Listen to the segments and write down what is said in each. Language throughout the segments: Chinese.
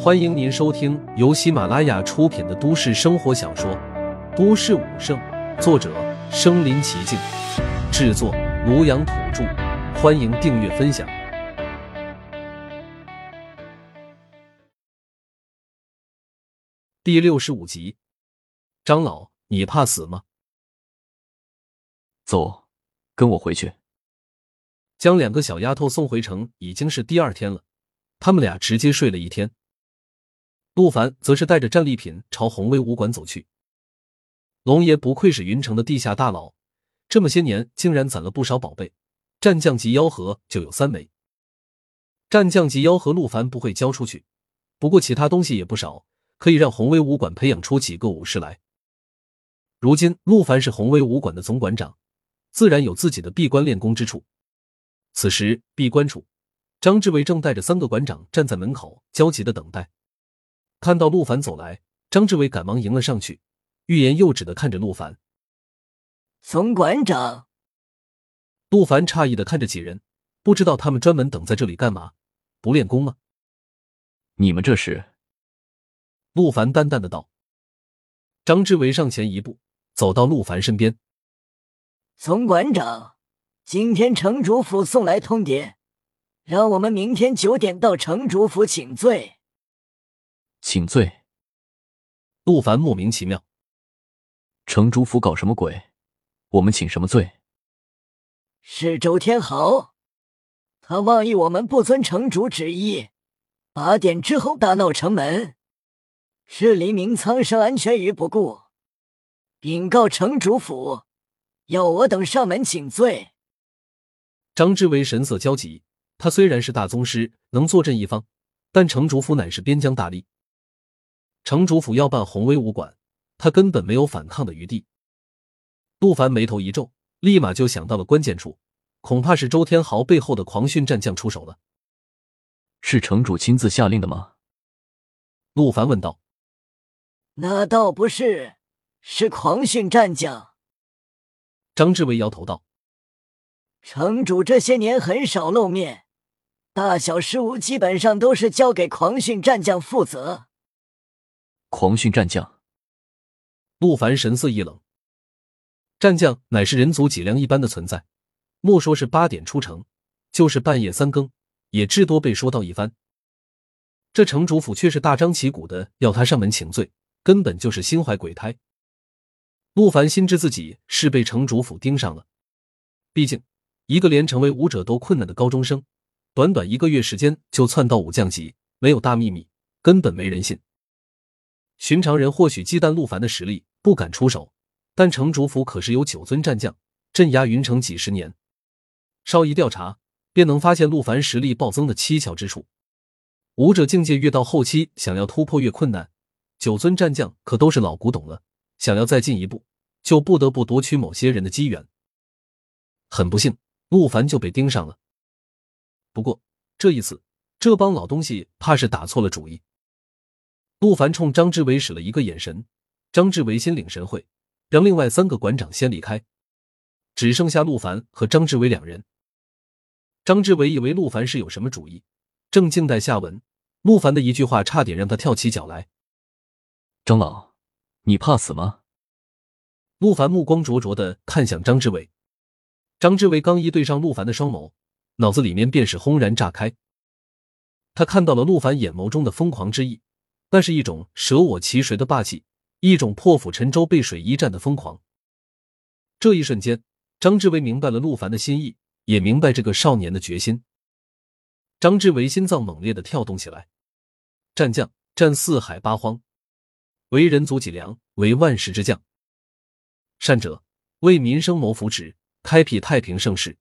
欢迎您收听由喜马拉雅出品的都市生活小说《都市武圣》，作者：身临其境，制作：庐阳土著。欢迎订阅分享。第六十五集，张老，你怕死吗？走，跟我回去。将两个小丫头送回城，已经是第二天了。他们俩直接睡了一天。陆凡则是带着战利品朝宏威武馆走去。龙爷不愧是云城的地下大佬，这么些年竟然攒了不少宝贝，战将级妖核就有三枚。战将级妖核陆凡不会交出去，不过其他东西也不少，可以让宏威武馆培养出几个武士来。如今陆凡是宏威武馆的总馆长，自然有自己的闭关练功之处。此时闭关处，张志伟正带着三个馆长站在门口，焦急的等待。看到陆凡走来，张志伟赶忙迎了上去，欲言又止的看着陆凡。总馆长，陆凡诧异的看着几人，不知道他们专门等在这里干嘛？不练功吗？你们这是？陆凡淡淡的道。张志伟上前一步，走到陆凡身边。总馆长，今天城主府送来通牒，让我们明天九点到城主府请罪。请罪。陆凡莫名其妙，城主府搞什么鬼？我们请什么罪？是周天豪，他妄议我们不遵城主旨意，八点之后大闹城门，视黎明苍生安全于不顾，禀告城主府，要我等上门请罪。张志伟神色焦急，他虽然是大宗师，能坐镇一方，但城主府乃是边疆大吏。城主府要办宏威武馆，他根本没有反抗的余地。陆凡眉头一皱，立马就想到了关键处，恐怕是周天豪背后的狂训战将出手了。是城主亲自下令的吗？陆凡问道。那倒不是，是狂训战将。张志伟摇头道：“城主这些年很少露面，大小事务基本上都是交给狂训战将负责。”狂训战将，陆凡神色一冷。战将乃是人族脊梁一般的存在，莫说是八点出城，就是半夜三更，也至多被说到一番。这城主府却是大张旗鼓的要他上门请罪，根本就是心怀鬼胎。陆凡心知自己是被城主府盯上了，毕竟一个连成为武者都困难的高中生，短短一个月时间就窜到武将级，没有大秘密，根本没人信。寻常人或许忌惮陆凡的实力，不敢出手，但城主府可是有九尊战将镇压云城几十年，稍一调查，便能发现陆凡实力暴增的蹊跷之处。武者境界越到后期，想要突破越困难。九尊战将可都是老古董了，想要再进一步，就不得不夺取某些人的机缘。很不幸，陆凡就被盯上了。不过这一次，这帮老东西怕是打错了主意。陆凡冲张志伟使了一个眼神，张志伟心领神会，让另外三个馆长先离开，只剩下陆凡和张志伟两人。张志伟以为陆凡是有什么主意，正静待下文，陆凡的一句话差点让他跳起脚来。张老，你怕死吗？陆凡目光灼灼的看向张志伟，张志伟刚一对上陆凡的双眸，脑子里面便是轰然炸开，他看到了陆凡眼眸中的疯狂之意。那是一种舍我其谁的霸气，一种破釜沉舟、背水一战的疯狂。这一瞬间，张志伟明白了陆凡的心意，也明白这个少年的决心。张志伟心脏猛烈的跳动起来。战将战四海八荒，为人族脊梁，为万世之将。善者为民生谋福祉，开辟太平盛世；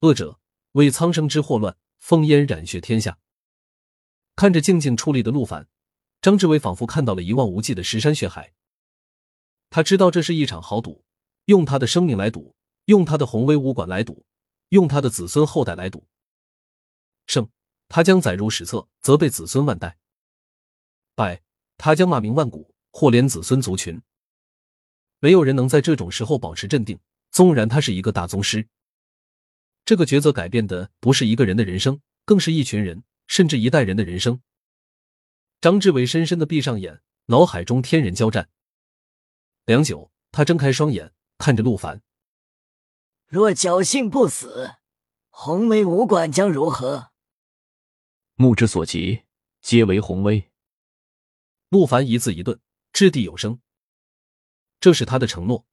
恶者为苍生之祸乱，烽烟染血天下。看着静静矗立的陆凡，张志伟仿佛看到了一望无际的石山血海。他知道这是一场豪赌，用他的生命来赌，用他的宏威武馆来赌，用他的子孙后代来赌。胜，他将载入史册，责备子孙万代；败，他将骂名万古，祸连子孙族群。没有人能在这种时候保持镇定，纵然他是一个大宗师。这个抉择改变的不是一个人的人生，更是一群人。甚至一代人的人生。张志伟深深的闭上眼，脑海中天人交战。良久，他睁开双眼，看着陆凡：“若侥幸不死，红威武馆将如何？”目之所及，皆为红威。陆凡一字一顿，掷地有声。这是他的承诺。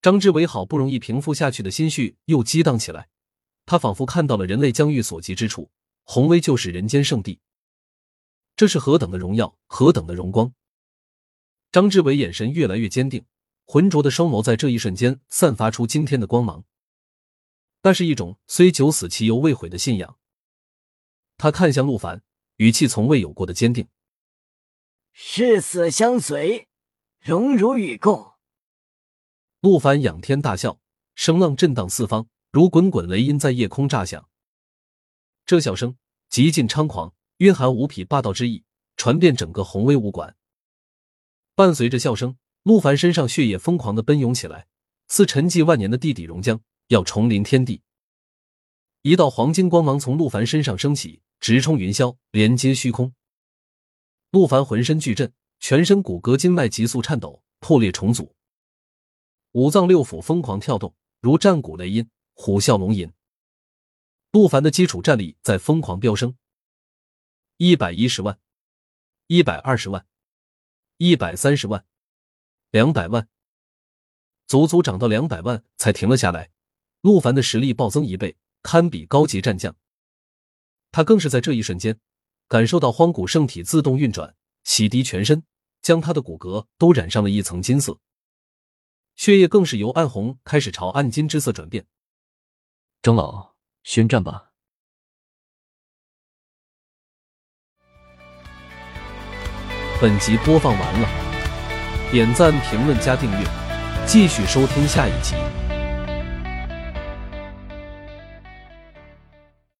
张志伟好不容易平复下去的心绪又激荡起来，他仿佛看到了人类疆域所及之处，红威就是人间圣地。这是何等的荣耀，何等的荣光！张志伟眼神越来越坚定，浑浊的双眸在这一瞬间散发出惊天的光芒。那是一种虽九死其犹未悔的信仰。他看向陆凡，语气从未有过的坚定：“誓死相随，荣辱与共。”陆凡仰天大笑，声浪震荡四方，如滚滚雷音在夜空炸响。这笑声极尽猖狂，蕴含无匹霸道之意，传遍整个宏威武馆。伴随着笑声，陆凡身上血液疯狂的奔涌起来，似沉寂万年的地底熔浆要重临天地。一道黄金光芒从陆凡身上升起，直冲云霄，连接虚空。陆凡浑身巨震，全身骨骼筋脉急速颤抖，破裂重组。五脏六腑疯狂跳动，如战鼓雷音，虎啸龙吟。陆凡的基础战力在疯狂飙升，一百一十万，一百二十万，一百三十万，两百万，足足涨到两百万才停了下来。陆凡的实力暴增一倍，堪比高级战将。他更是在这一瞬间感受到荒古圣体自动运转，洗涤全身，将他的骨骼都染上了一层金色。血液更是由暗红开始朝暗金之色转变。长老，宣战吧！本集播放完了，点赞、评论、加订阅，继续收听下一集。